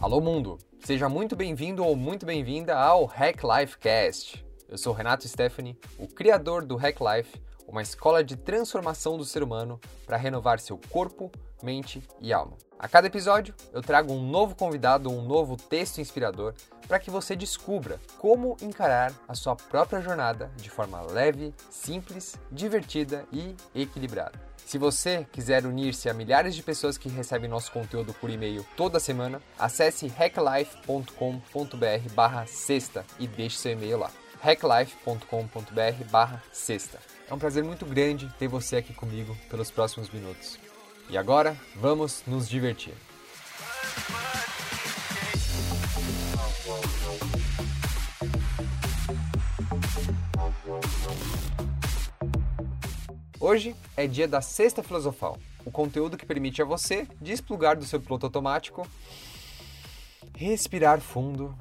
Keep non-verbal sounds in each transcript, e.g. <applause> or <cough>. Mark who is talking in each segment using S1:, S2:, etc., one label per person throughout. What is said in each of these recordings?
S1: Alô mundo, seja muito bem-vindo ou muito bem-vinda ao Hack Life Cast. Eu sou Renato Stephanie, o criador do Hack Life, uma escola de transformação do ser humano para renovar seu corpo, mente e alma. A cada episódio, eu trago um novo convidado, um novo texto inspirador para que você descubra como encarar a sua própria jornada de forma leve, simples, divertida e equilibrada. Se você quiser unir-se a milhares de pessoas que recebem nosso conteúdo por e-mail toda semana, acesse hacklife.com.br sexta e deixe seu e-mail lá. hacklife.com.br sexta. É um prazer muito grande ter você aqui comigo pelos próximos minutos. E agora, vamos nos divertir. Hoje é dia da Sexta Filosofal, o conteúdo que permite a você desplugar do seu piloto automático, respirar fundo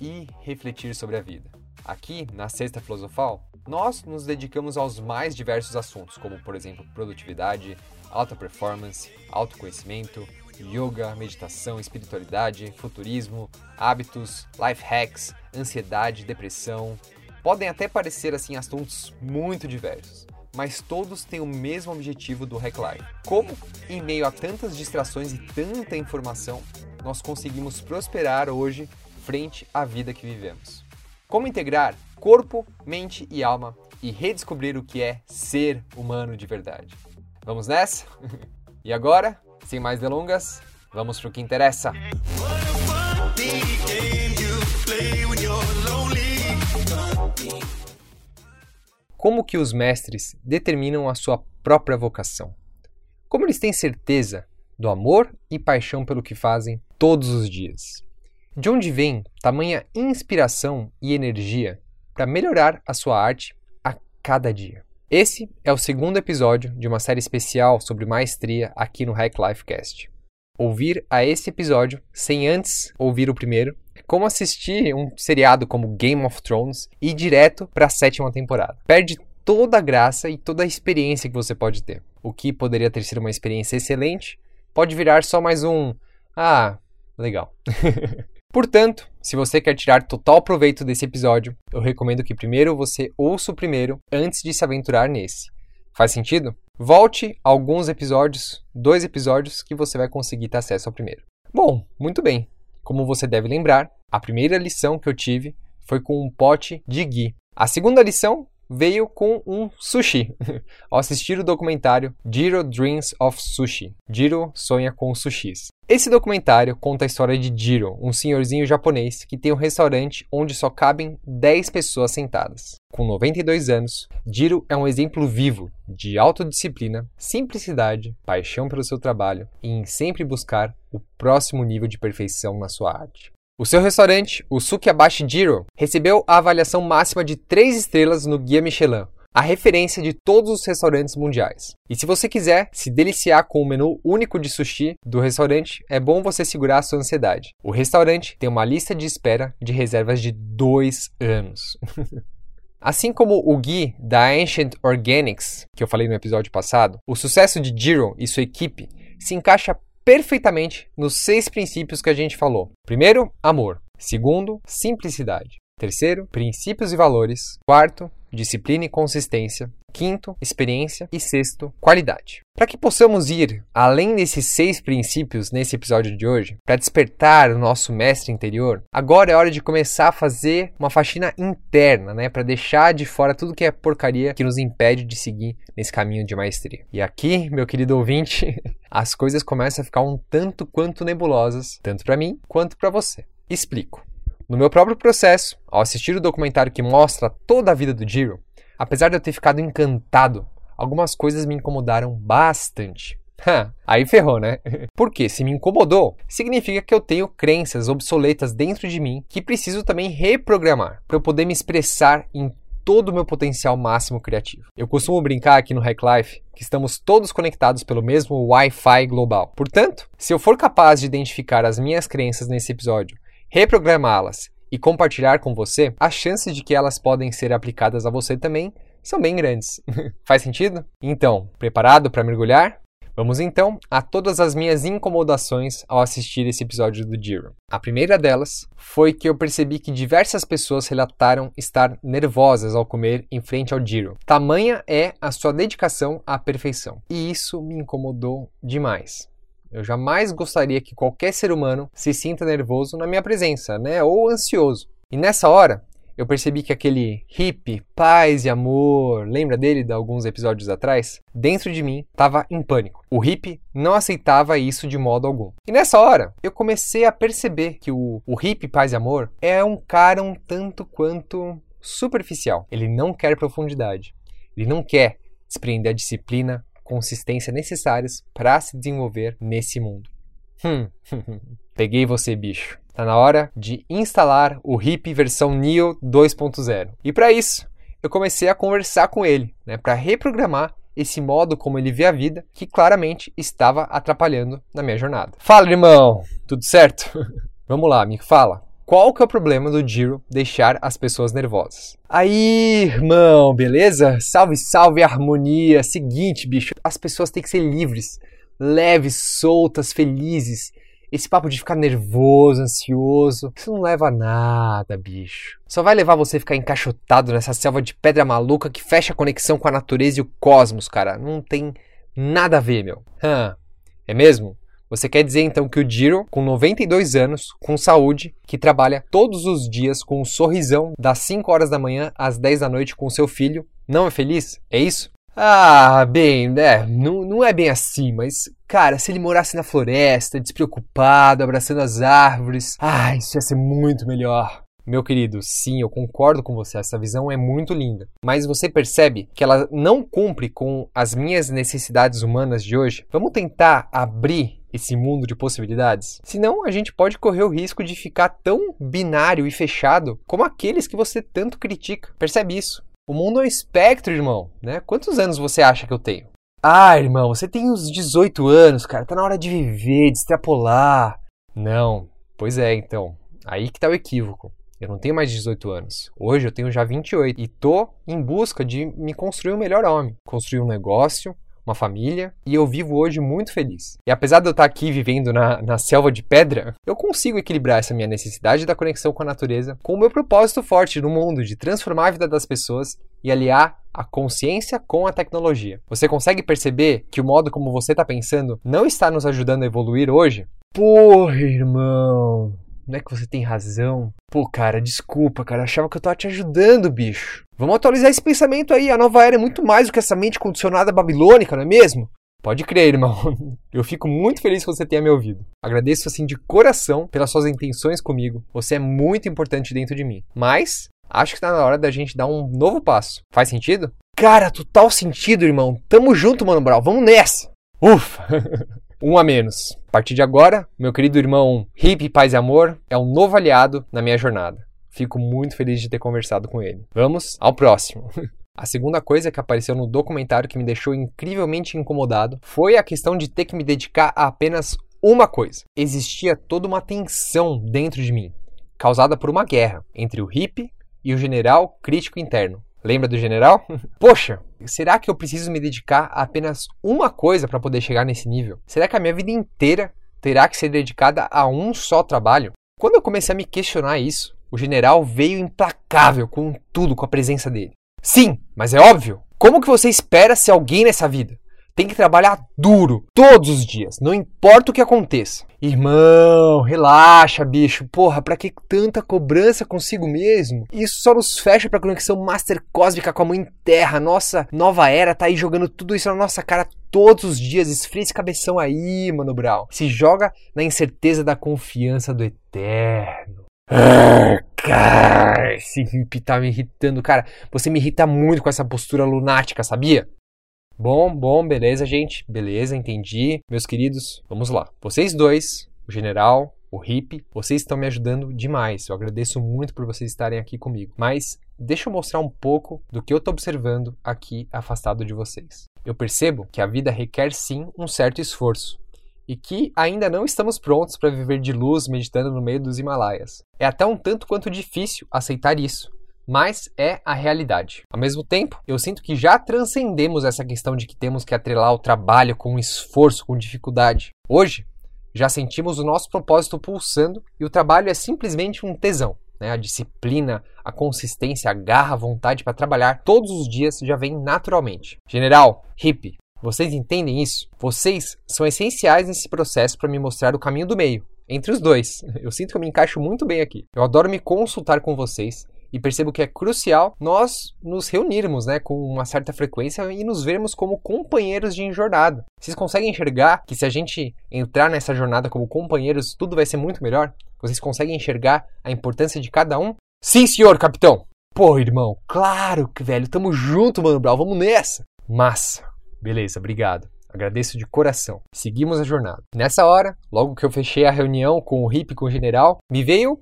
S1: e refletir sobre a vida. Aqui, na Sexta Filosofal, nós nos dedicamos aos mais diversos assuntos, como por exemplo produtividade, alta performance, autoconhecimento, yoga, meditação, espiritualidade, futurismo, hábitos, life hacks, ansiedade, depressão. Podem até parecer assim assuntos muito diversos, mas todos têm o mesmo objetivo do Life. Como, em meio a tantas distrações e tanta informação, nós conseguimos prosperar hoje frente à vida que vivemos. Como integrar corpo, mente e alma e redescobrir o que é ser humano de verdade. Vamos nessa? <laughs> e agora, sem mais delongas, vamos para o que interessa. Como que os mestres determinam a sua própria vocação? Como eles têm certeza do amor e paixão pelo que fazem todos os dias? De onde vem tamanha inspiração e energia para melhorar a sua arte a cada dia? Esse é o segundo episódio de uma série especial sobre maestria aqui no Hack Life Cast. Ouvir a esse episódio sem antes ouvir o primeiro como assistir um seriado como Game of Thrones e ir direto para a sétima temporada. Perde toda a graça e toda a experiência que você pode ter. O que poderia ter sido uma experiência excelente pode virar só mais um ah, legal. <laughs> Portanto, se você quer tirar total proveito desse episódio, eu recomendo que primeiro você ouça o primeiro antes de se aventurar nesse. Faz sentido? Volte alguns episódios, dois episódios, que você vai conseguir ter acesso ao primeiro. Bom, muito bem. Como você deve lembrar, a primeira lição que eu tive foi com um pote de ghee. A segunda lição veio com um sushi. <laughs> Ao assistir o documentário Jiro Dreams of Sushi, Jiro sonha com sushis. Esse documentário conta a história de Jiro, um senhorzinho japonês que tem um restaurante onde só cabem 10 pessoas sentadas. Com 92 anos, Jiro é um exemplo vivo de autodisciplina, simplicidade, paixão pelo seu trabalho e em sempre buscar o próximo nível de perfeição na sua arte. O seu restaurante, o Sukiabashi Jiro, recebeu a avaliação máxima de 3 estrelas no Guia Michelin, a referência de todos os restaurantes mundiais. E se você quiser se deliciar com o menu único de sushi do restaurante, é bom você segurar a sua ansiedade. O restaurante tem uma lista de espera de reservas de 2 anos. <laughs> Assim como o Gui da Ancient Organics, que eu falei no episódio passado, o sucesso de Jiro e sua equipe se encaixa perfeitamente nos seis princípios que a gente falou. Primeiro, amor. Segundo, simplicidade. Terceiro, princípios e valores. Quarto, disciplina e consistência. Quinto, experiência. E sexto, qualidade. Para que possamos ir além desses seis princípios nesse episódio de hoje, para despertar o nosso mestre interior, agora é hora de começar a fazer uma faxina interna, né? Para deixar de fora tudo que é porcaria que nos impede de seguir nesse caminho de maestria. E aqui, meu querido ouvinte, <laughs> as coisas começam a ficar um tanto quanto nebulosas, tanto para mim quanto para você. Explico. No meu próprio processo, ao assistir o documentário que mostra toda a vida do Jiro, apesar de eu ter ficado encantado, algumas coisas me incomodaram bastante. <laughs> Aí ferrou, né? <laughs> Porque se me incomodou, significa que eu tenho crenças obsoletas dentro de mim que preciso também reprogramar para eu poder me expressar em todo o meu potencial máximo criativo. Eu costumo brincar aqui no Hack Life que estamos todos conectados pelo mesmo Wi-Fi global. Portanto, se eu for capaz de identificar as minhas crenças nesse episódio reprogramá-las e compartilhar com você, as chances de que elas podem ser aplicadas a você também são bem grandes. <laughs> Faz sentido? Então, preparado para mergulhar? Vamos então a todas as minhas incomodações ao assistir esse episódio do Jiro. A primeira delas foi que eu percebi que diversas pessoas relataram estar nervosas ao comer em frente ao Jiro. Tamanha é a sua dedicação à perfeição. E isso me incomodou demais. Eu jamais gostaria que qualquer ser humano se sinta nervoso na minha presença, né? Ou ansioso. E nessa hora, eu percebi que aquele hippie, paz e amor, lembra dele de alguns episódios atrás? Dentro de mim estava em pânico. O hippie não aceitava isso de modo algum. E nessa hora, eu comecei a perceber que o, o hippie, paz e amor é um cara um tanto quanto superficial. Ele não quer profundidade. Ele não quer desprender a disciplina, consistência necessárias para se desenvolver nesse mundo. Hum, <laughs> peguei você, bicho. Tá na hora de instalar o RIP versão Neo 2.0. E para isso, eu comecei a conversar com ele, né, para reprogramar esse modo como ele vê a vida, que claramente estava atrapalhando na minha jornada. Fala, irmão, tudo certo? <laughs> Vamos lá, me fala. Qual que é o problema do Giro deixar as pessoas nervosas? Aí, irmão, beleza? Salve, salve, harmonia. Seguinte, bicho, as pessoas têm que ser livres, leves, soltas, felizes esse papo de ficar nervoso, ansioso, isso não leva a nada, bicho. Só vai levar você a ficar encaixotado nessa selva de pedra maluca que fecha a conexão com a natureza e o cosmos, cara. Não tem nada a ver, meu. Hã, é mesmo? Você quer dizer então que o Jiro, com 92 anos, com saúde, que trabalha todos os dias com um sorrisão das 5 horas da manhã às 10 da noite com seu filho, não é feliz? É isso? Ah, bem, né? Não, não é bem assim, mas, cara, se ele morasse na floresta, despreocupado, abraçando as árvores, ah, isso ia ser muito melhor. Meu querido, sim, eu concordo com você, essa visão é muito linda. Mas você percebe que ela não cumpre com as minhas necessidades humanas de hoje? Vamos tentar abrir esse mundo de possibilidades? Senão, a gente pode correr o risco de ficar tão binário e fechado como aqueles que você tanto critica. Percebe isso? O mundo é um espectro, irmão, né? Quantos anos você acha que eu tenho? Ah, irmão, você tem uns 18 anos, cara. Tá na hora de viver, de extrapolar. Não. Pois é, então. Aí que tá o equívoco. Eu não tenho mais 18 anos. Hoje eu tenho já 28 e tô em busca de me construir um melhor homem, construir um negócio, uma família, e eu vivo hoje muito feliz. E apesar de eu estar aqui vivendo na, na selva de pedra, eu consigo equilibrar essa minha necessidade da conexão com a natureza com o meu propósito forte no mundo de transformar a vida das pessoas e aliar a consciência com a tecnologia. Você consegue perceber que o modo como você está pensando não está nos ajudando a evoluir hoje? Porra, irmão, não é que você tem razão? Pô, cara, desculpa, cara. Achava que eu tava te ajudando, bicho. Vamos atualizar esse pensamento aí. A nova era é muito mais do que essa mente condicionada babilônica, não é mesmo? Pode crer, irmão. <laughs> Eu fico muito feliz que você tenha me ouvido. Agradeço assim de coração pelas suas intenções comigo. Você é muito importante dentro de mim. Mas acho que tá na hora da gente dar um novo passo. Faz sentido? Cara, total sentido, irmão. Tamo junto, mano Brau. Vamos nessa. Ufa. <laughs> um a menos. A partir de agora, meu querido irmão Hip Paz e Amor é um novo aliado na minha jornada. Fico muito feliz de ter conversado com ele. Vamos ao próximo. <laughs> A segunda coisa que apareceu no documentário que me deixou incrivelmente incomodado foi a questão de ter que me dedicar a apenas uma coisa. Existia toda uma tensão dentro de mim, causada por uma guerra entre o hippie e o general crítico interno. Lembra do general? <laughs> Poxa, será que eu preciso me dedicar a apenas uma coisa para poder chegar nesse nível? Será que a minha vida inteira terá que ser dedicada a um só trabalho? Quando eu comecei a me questionar isso, o general veio implacável com tudo com a presença dele. Sim, mas é óbvio. Como que você espera ser alguém nessa vida? tem que trabalhar duro todos os dias, não importa o que aconteça. Irmão, relaxa, bicho. Porra, pra que tanta cobrança consigo mesmo? Isso só nos fecha pra conexão master cósmica com a mãe terra. Nossa nova era tá aí jogando tudo isso na nossa cara todos os dias. Esfria esse cabeção aí, mano Brau. Se joga na incerteza da confiança do eterno. Ah, esse hip tá me irritando. Cara, você me irrita muito com essa postura lunática, sabia? Bom, bom, beleza, gente. Beleza, entendi. Meus queridos, vamos lá. Vocês dois, o general, o hippie, vocês estão me ajudando demais. Eu agradeço muito por vocês estarem aqui comigo. Mas deixa eu mostrar um pouco do que eu estou observando aqui afastado de vocês. Eu percebo que a vida requer sim um certo esforço e que ainda não estamos prontos para viver de luz meditando no meio dos Himalaias. É até um tanto quanto difícil aceitar isso, mas é a realidade. Ao mesmo tempo, eu sinto que já transcendemos essa questão de que temos que atrelar o trabalho com esforço, com dificuldade. Hoje, já sentimos o nosso propósito pulsando e o trabalho é simplesmente um tesão. Né? A disciplina, a consistência, a garra, a vontade para trabalhar todos os dias já vem naturalmente. General, hippie, vocês entendem isso? Vocês são essenciais nesse processo para me mostrar o caminho do meio, entre os dois. <laughs> Eu sinto que eu me encaixo muito bem aqui. Eu adoro me consultar com vocês e percebo que é crucial nós nos reunirmos né, com uma certa frequência e nos vermos como companheiros de jornada. Vocês conseguem enxergar que se a gente entrar nessa jornada como companheiros, tudo vai ser muito melhor? Vocês conseguem enxergar a importância de cada um? Sim, senhor, capitão! Pô, irmão, claro que, velho, tamo junto, mano, Brau, vamos nessa! Massa! Beleza, obrigado. Agradeço de coração. Seguimos a jornada. Nessa hora, logo que eu fechei a reunião com o Hip com o general, me veio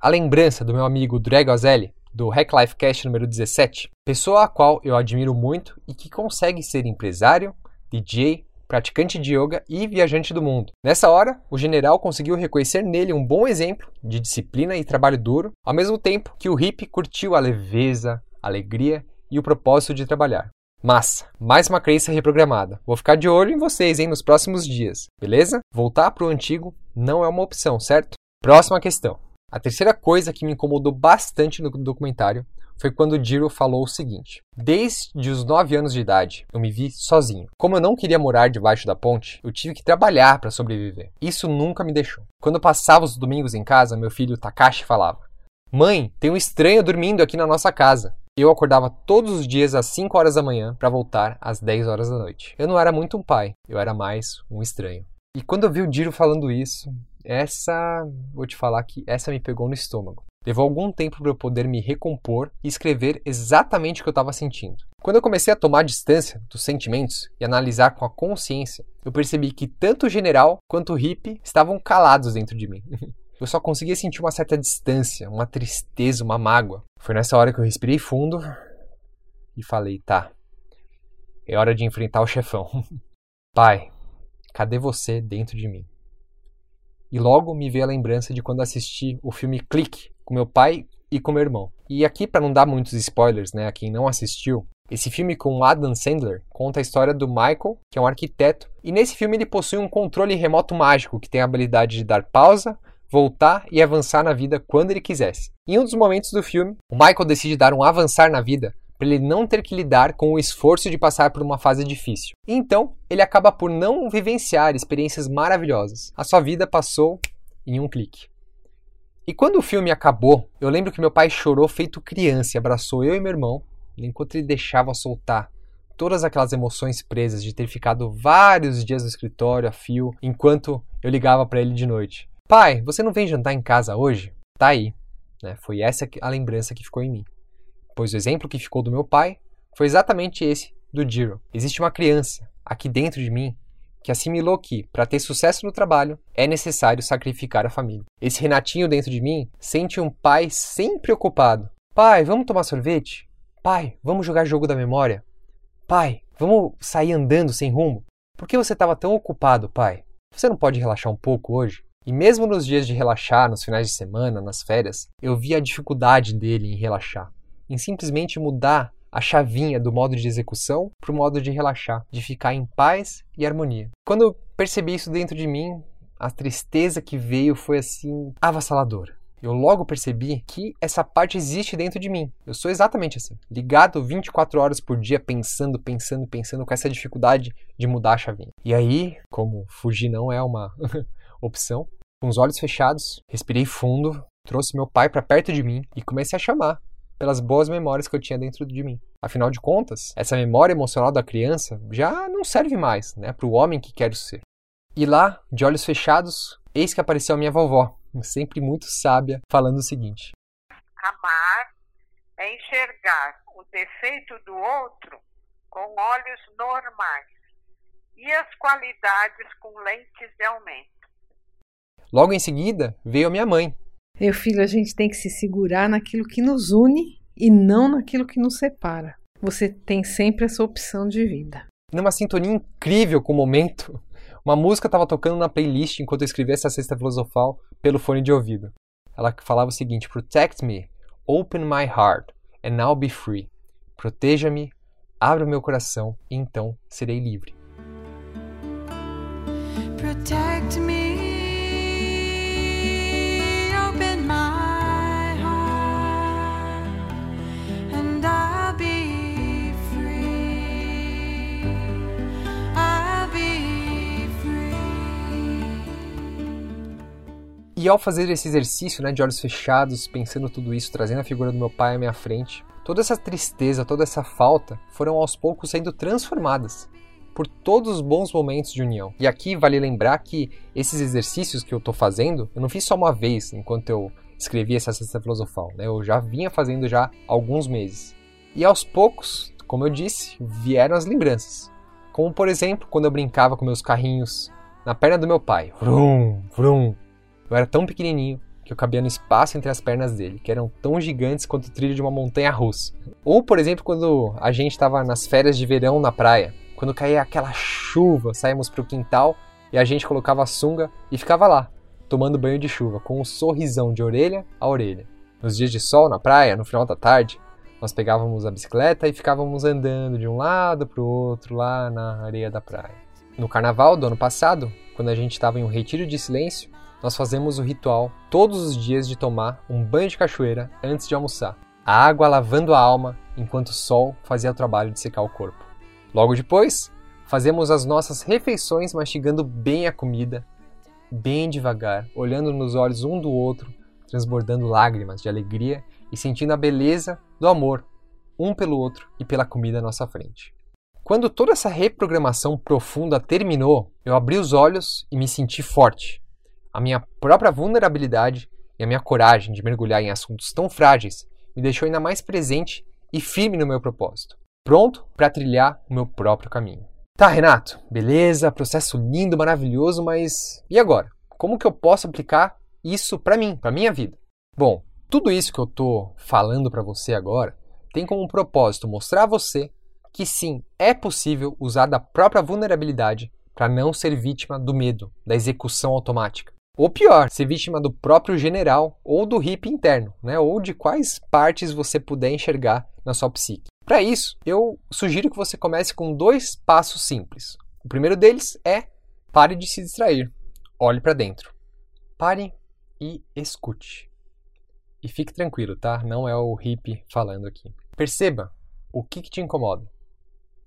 S1: a lembrança do meu amigo Drego Azelli, do Hack Life Cast número 17, pessoa a qual eu admiro muito e que consegue ser empresário, DJ, praticante de yoga e viajante do mundo. Nessa hora, o general conseguiu reconhecer nele um bom exemplo de disciplina e trabalho duro, ao mesmo tempo que o hippie curtiu a leveza, a alegria e o propósito de trabalhar. Massa, mais uma crença reprogramada. Vou ficar de olho em vocês, hein, nos próximos dias, beleza? Voltar para o antigo não é uma opção, certo? Próxima questão. A terceira coisa que me incomodou bastante no documentário foi quando Jiro falou o seguinte: Desde os 9 anos de idade, eu me vi sozinho. Como eu não queria morar debaixo da ponte, eu tive que trabalhar para sobreviver. Isso nunca me deixou. Quando eu passava os domingos em casa, meu filho Takashi falava: Mãe, tem um estranho dormindo aqui na nossa casa. Eu acordava todos os dias às 5 horas da manhã para voltar às 10 horas da noite. Eu não era muito um pai, eu era mais um estranho. E quando eu vi o Jiro falando isso, essa, vou te falar que essa me pegou no estômago. Levou algum tempo para eu poder me recompor e escrever exatamente o que eu estava sentindo. Quando eu comecei a tomar distância dos sentimentos e analisar com a consciência, eu percebi que tanto o general quanto o hippie estavam calados dentro de mim. <laughs> Eu só conseguia sentir uma certa distância, uma tristeza, uma mágoa. Foi nessa hora que eu respirei fundo e falei: tá, é hora de enfrentar o chefão. <laughs> Pai, cadê você dentro de mim? E logo me veio a lembrança de quando assisti o filme Clique com meu pai e com meu irmão. E aqui, para não dar muitos spoilers né, a quem não assistiu, esse filme com Adam Sandler conta a história do Michael, que é um arquiteto, e nesse filme ele possui um controle remoto mágico que tem a habilidade de dar pausa, voltar e avançar na vida quando ele quisesse. Em um dos momentos do filme, o Michael decide dar um avançar na vida para ele não ter que lidar com o esforço de passar por uma fase difícil. Então, ele acaba por não vivenciar experiências maravilhosas. A sua vida passou em um clique. E quando o filme acabou, eu lembro que meu pai chorou feito criança e abraçou eu e meu irmão, enquanto ele deixava soltar todas aquelas emoções presas de ter ficado vários dias no escritório a fio, enquanto eu ligava para ele de noite. Pai, você não vem jantar em casa hoje? Tá aí. Né? Foi essa a lembrança que ficou em mim pois o exemplo que ficou do meu pai foi exatamente esse do Jiro. Existe uma criança aqui dentro de mim que assimilou que, para ter sucesso no trabalho, é necessário sacrificar a família. Esse Renatinho dentro de mim sente um pai sempre ocupado. Pai, vamos tomar sorvete? Pai, vamos jogar jogo da memória? Pai, vamos sair andando sem rumo? Por que você estava tão ocupado, pai? Você não pode relaxar um pouco hoje? E mesmo nos dias de relaxar, nos finais de semana, nas férias, eu vi a dificuldade dele em relaxar em simplesmente mudar a chavinha do modo de execução para o modo de relaxar, de ficar em paz e harmonia. Quando eu percebi isso dentro de mim, a tristeza que veio foi assim avassaladora. Eu logo percebi que essa parte existe dentro de mim. Eu sou exatamente assim, ligado 24 horas por dia pensando, pensando, pensando com essa dificuldade de mudar a chavinha. E aí, como fugir não é uma <laughs> opção, com os olhos fechados, respirei fundo, trouxe meu pai para perto de mim e comecei a chamar pelas boas memórias que eu tinha dentro de mim. Afinal de contas, essa memória emocional da criança já não serve mais né, para o homem que quero ser. E lá, de olhos fechados, eis que apareceu a minha vovó, sempre muito sábia, falando o seguinte:
S2: Amar é enxergar o defeito do outro com olhos normais e as qualidades com lentes de aumento.
S1: Logo em seguida, veio a minha mãe,
S3: meu filho, a gente tem que se segurar naquilo que nos une e não naquilo que nos separa. Você tem sempre essa opção de vida.
S1: Numa sintonia incrível com o momento, uma música estava tocando na playlist enquanto eu escrevia essa cesta filosofal pelo fone de ouvido. Ela falava o seguinte: Protect me, open my heart, and I'll be free. Proteja-me, abra o meu coração e então serei livre. Protect me, E ao fazer esse exercício né, de olhos fechados, pensando tudo isso, trazendo a figura do meu pai à minha frente, toda essa tristeza, toda essa falta foram aos poucos sendo transformadas por todos os bons momentos de união. E aqui vale lembrar que esses exercícios que eu estou fazendo, eu não fiz só uma vez enquanto eu escrevi essa cesta filosofal, né? Eu já vinha fazendo já alguns meses. E aos poucos, como eu disse, vieram as lembranças. Como por exemplo, quando eu brincava com meus carrinhos na perna do meu pai. Vrum, vrum. Eu era tão pequenininho que eu cabia no espaço entre as pernas dele, que eram tão gigantes quanto o trilho de uma montanha russa. Ou, por exemplo, quando a gente estava nas férias de verão na praia, quando caía aquela chuva, saímos para o quintal e a gente colocava a sunga e ficava lá, tomando banho de chuva, com um sorrisão de orelha a orelha. Nos dias de sol na praia, no final da tarde, nós pegávamos a bicicleta e ficávamos andando de um lado para o outro lá na areia da praia. No carnaval do ano passado, quando a gente estava em um retiro de silêncio, nós fazemos o ritual todos os dias de tomar um banho de cachoeira antes de almoçar. A água lavando a alma enquanto o sol fazia o trabalho de secar o corpo. Logo depois, fazemos as nossas refeições mastigando bem a comida, bem devagar, olhando nos olhos um do outro, transbordando lágrimas de alegria e sentindo a beleza do amor um pelo outro e pela comida à nossa frente. Quando toda essa reprogramação profunda terminou, eu abri os olhos e me senti forte. A minha própria vulnerabilidade e a minha coragem de mergulhar em assuntos tão frágeis me deixou ainda mais presente e firme no meu propósito pronto para trilhar o meu próprio caminho. Tá, Renato, beleza, processo lindo, maravilhoso, mas e agora? Como que eu posso aplicar isso para mim, para minha vida? Bom, tudo isso que eu tô falando para você agora tem como propósito mostrar a você que sim, é possível usar da própria vulnerabilidade para não ser vítima do medo, da execução automática. Ou pior, ser vítima do próprio general ou do hippie interno, né? ou de quais partes você puder enxergar na sua psique. Para isso, eu sugiro que você comece com dois passos simples. O primeiro deles é pare de se distrair. Olhe para dentro. Pare e escute. E fique tranquilo, tá? Não é o hippie falando aqui. Perceba o que, que te incomoda.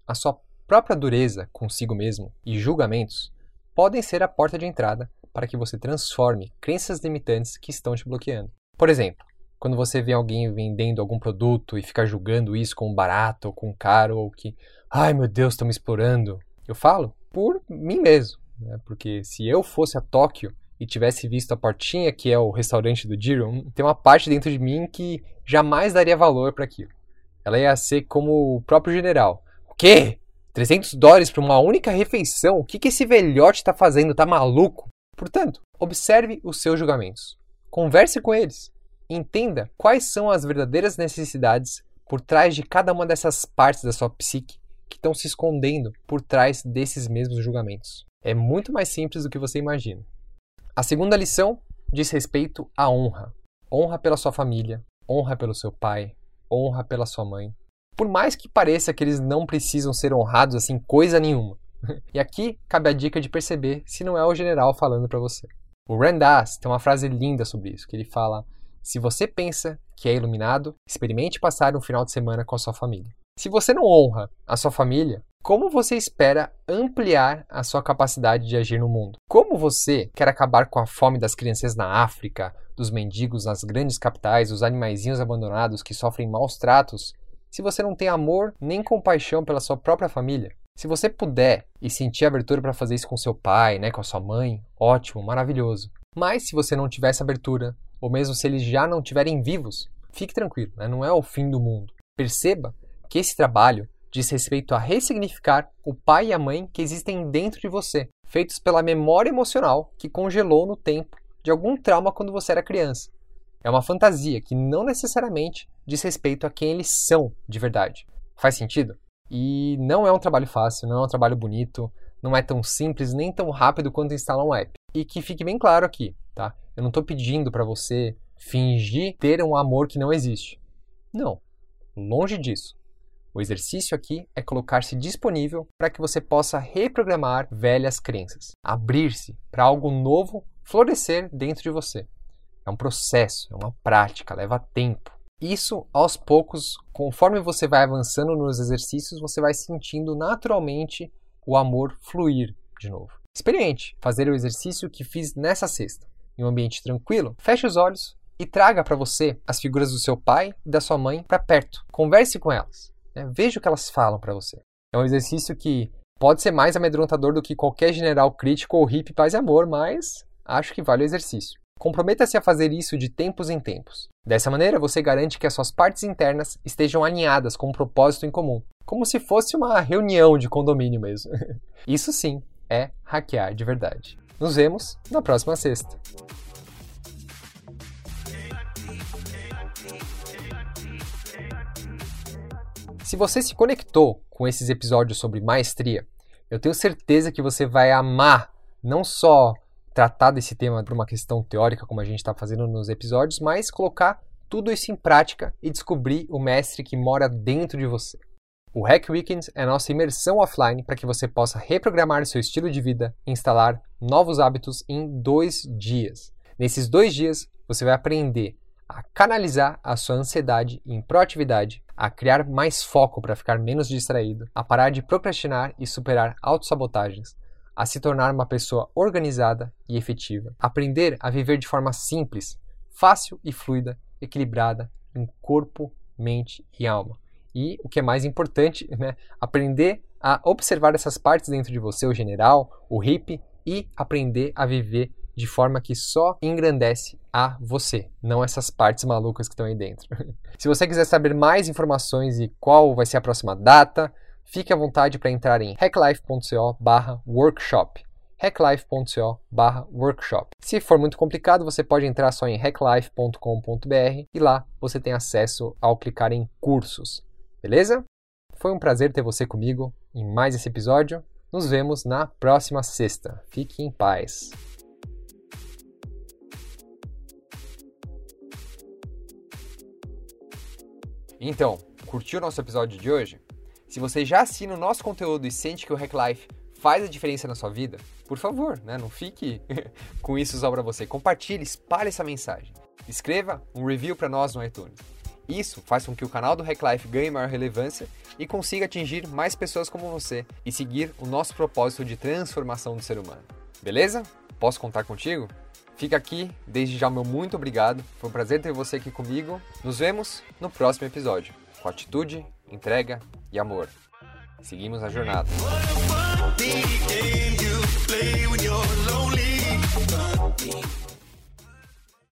S1: A sua própria dureza consigo mesmo e julgamentos podem ser a porta de entrada para que você transforme crenças limitantes que estão te bloqueando. Por exemplo, quando você vê alguém vendendo algum produto e fica julgando isso como barato ou com caro ou que, ai meu Deus, estão me explorando. Eu falo por mim mesmo, né? porque se eu fosse a Tóquio e tivesse visto a portinha que é o restaurante do Jiro, tem uma parte dentro de mim que jamais daria valor para aquilo. Ela ia ser como o próprio general. O quê? 300 dólares para uma única refeição? O que, que esse velhote está fazendo? Tá maluco? Portanto, observe os seus julgamentos. Converse com eles. Entenda quais são as verdadeiras necessidades por trás de cada uma dessas partes da sua psique que estão se escondendo por trás desses mesmos julgamentos. É muito mais simples do que você imagina. A segunda lição diz respeito à honra. Honra pela sua família, honra pelo seu pai, honra pela sua mãe. Por mais que pareça que eles não precisam ser honrados assim coisa nenhuma. <laughs> E aqui cabe a dica de perceber se não é o general falando para você. O Randas tem uma frase linda sobre isso, que ele fala: se você pensa que é iluminado, experimente passar um final de semana com a sua família. Se você não honra a sua família, como você espera ampliar a sua capacidade de agir no mundo? Como você quer acabar com a fome das crianças na África, dos mendigos nas grandes capitais, dos animaizinhos abandonados que sofrem maus tratos, se você não tem amor nem compaixão pela sua própria família? Se você puder e sentir abertura para fazer isso com seu pai, né, com a sua mãe, ótimo, maravilhoso. Mas se você não tiver essa abertura, ou mesmo se eles já não estiverem vivos, fique tranquilo, né? não é o fim do mundo. Perceba que esse trabalho diz respeito a ressignificar o pai e a mãe que existem dentro de você, feitos pela memória emocional que congelou no tempo de algum trauma quando você era criança. É uma fantasia que não necessariamente diz respeito a quem eles são de verdade. Faz sentido? E não é um trabalho fácil, não é um trabalho bonito, não é tão simples nem tão rápido quanto instalar um app. E que fique bem claro aqui, tá? Eu não estou pedindo para você fingir ter um amor que não existe. Não. Longe disso. O exercício aqui é colocar-se disponível para que você possa reprogramar velhas crenças, abrir-se para algo novo florescer dentro de você. É um processo, é uma prática, leva tempo. Isso, aos poucos, conforme você vai avançando nos exercícios, você vai sentindo naturalmente o amor fluir de novo. Experimente fazer o exercício que fiz nessa sexta. Em um ambiente tranquilo, feche os olhos e traga para você as figuras do seu pai e da sua mãe para perto. Converse com elas. Né? Veja o que elas falam para você. É um exercício que pode ser mais amedrontador do que qualquer general crítico ou hippie paz e amor, mas acho que vale o exercício. Comprometa-se a fazer isso de tempos em tempos. Dessa maneira, você garante que as suas partes internas estejam alinhadas com um propósito em comum, como se fosse uma reunião de condomínio mesmo. <laughs> Isso sim é hackear de verdade. Nos vemos na próxima sexta. Se você se conectou com esses episódios sobre maestria, eu tenho certeza que você vai amar não só tratar desse tema por uma questão teórica, como a gente está fazendo nos episódios, mas colocar tudo isso em prática e descobrir o mestre que mora dentro de você. O Hack Weekends é a nossa imersão offline para que você possa reprogramar seu estilo de vida e instalar novos hábitos em dois dias. Nesses dois dias, você vai aprender a canalizar a sua ansiedade em proatividade, a criar mais foco para ficar menos distraído, a parar de procrastinar e superar autossabotagens, a se tornar uma pessoa organizada e efetiva, aprender a viver de forma simples, fácil e fluida, equilibrada em corpo, mente e alma. E o que é mais importante, né, aprender a observar essas partes dentro de você, o general, o hippie, e aprender a viver de forma que só engrandece a você, não essas partes malucas que estão aí dentro. <laughs> Se você quiser saber mais informações e qual vai ser a próxima data, fique à vontade para entrar em hacklife.co/workshop hacklife.co workshop. Se for muito complicado, você pode entrar só em hacklife.com.br e lá você tem acesso ao clicar em cursos. Beleza? Foi um prazer ter você comigo em mais esse episódio. Nos vemos na próxima sexta. Fique em paz. Então, curtiu o nosso episódio de hoje? Se você já assina o nosso conteúdo e sente que o Hack Life faz a diferença na sua vida, por favor, né, não fique <laughs> com isso só para você. Compartilhe, espalhe essa mensagem. Escreva um review para nós no iTunes. Isso faz com que o canal do Hack Life ganhe maior relevância e consiga atingir mais pessoas como você e seguir o nosso propósito de transformação do ser humano. Beleza? Posso contar contigo? Fica aqui, desde já meu muito obrigado. Foi um prazer ter você aqui comigo. Nos vemos no próximo episódio, com atitude, entrega e amor. Seguimos a jornada.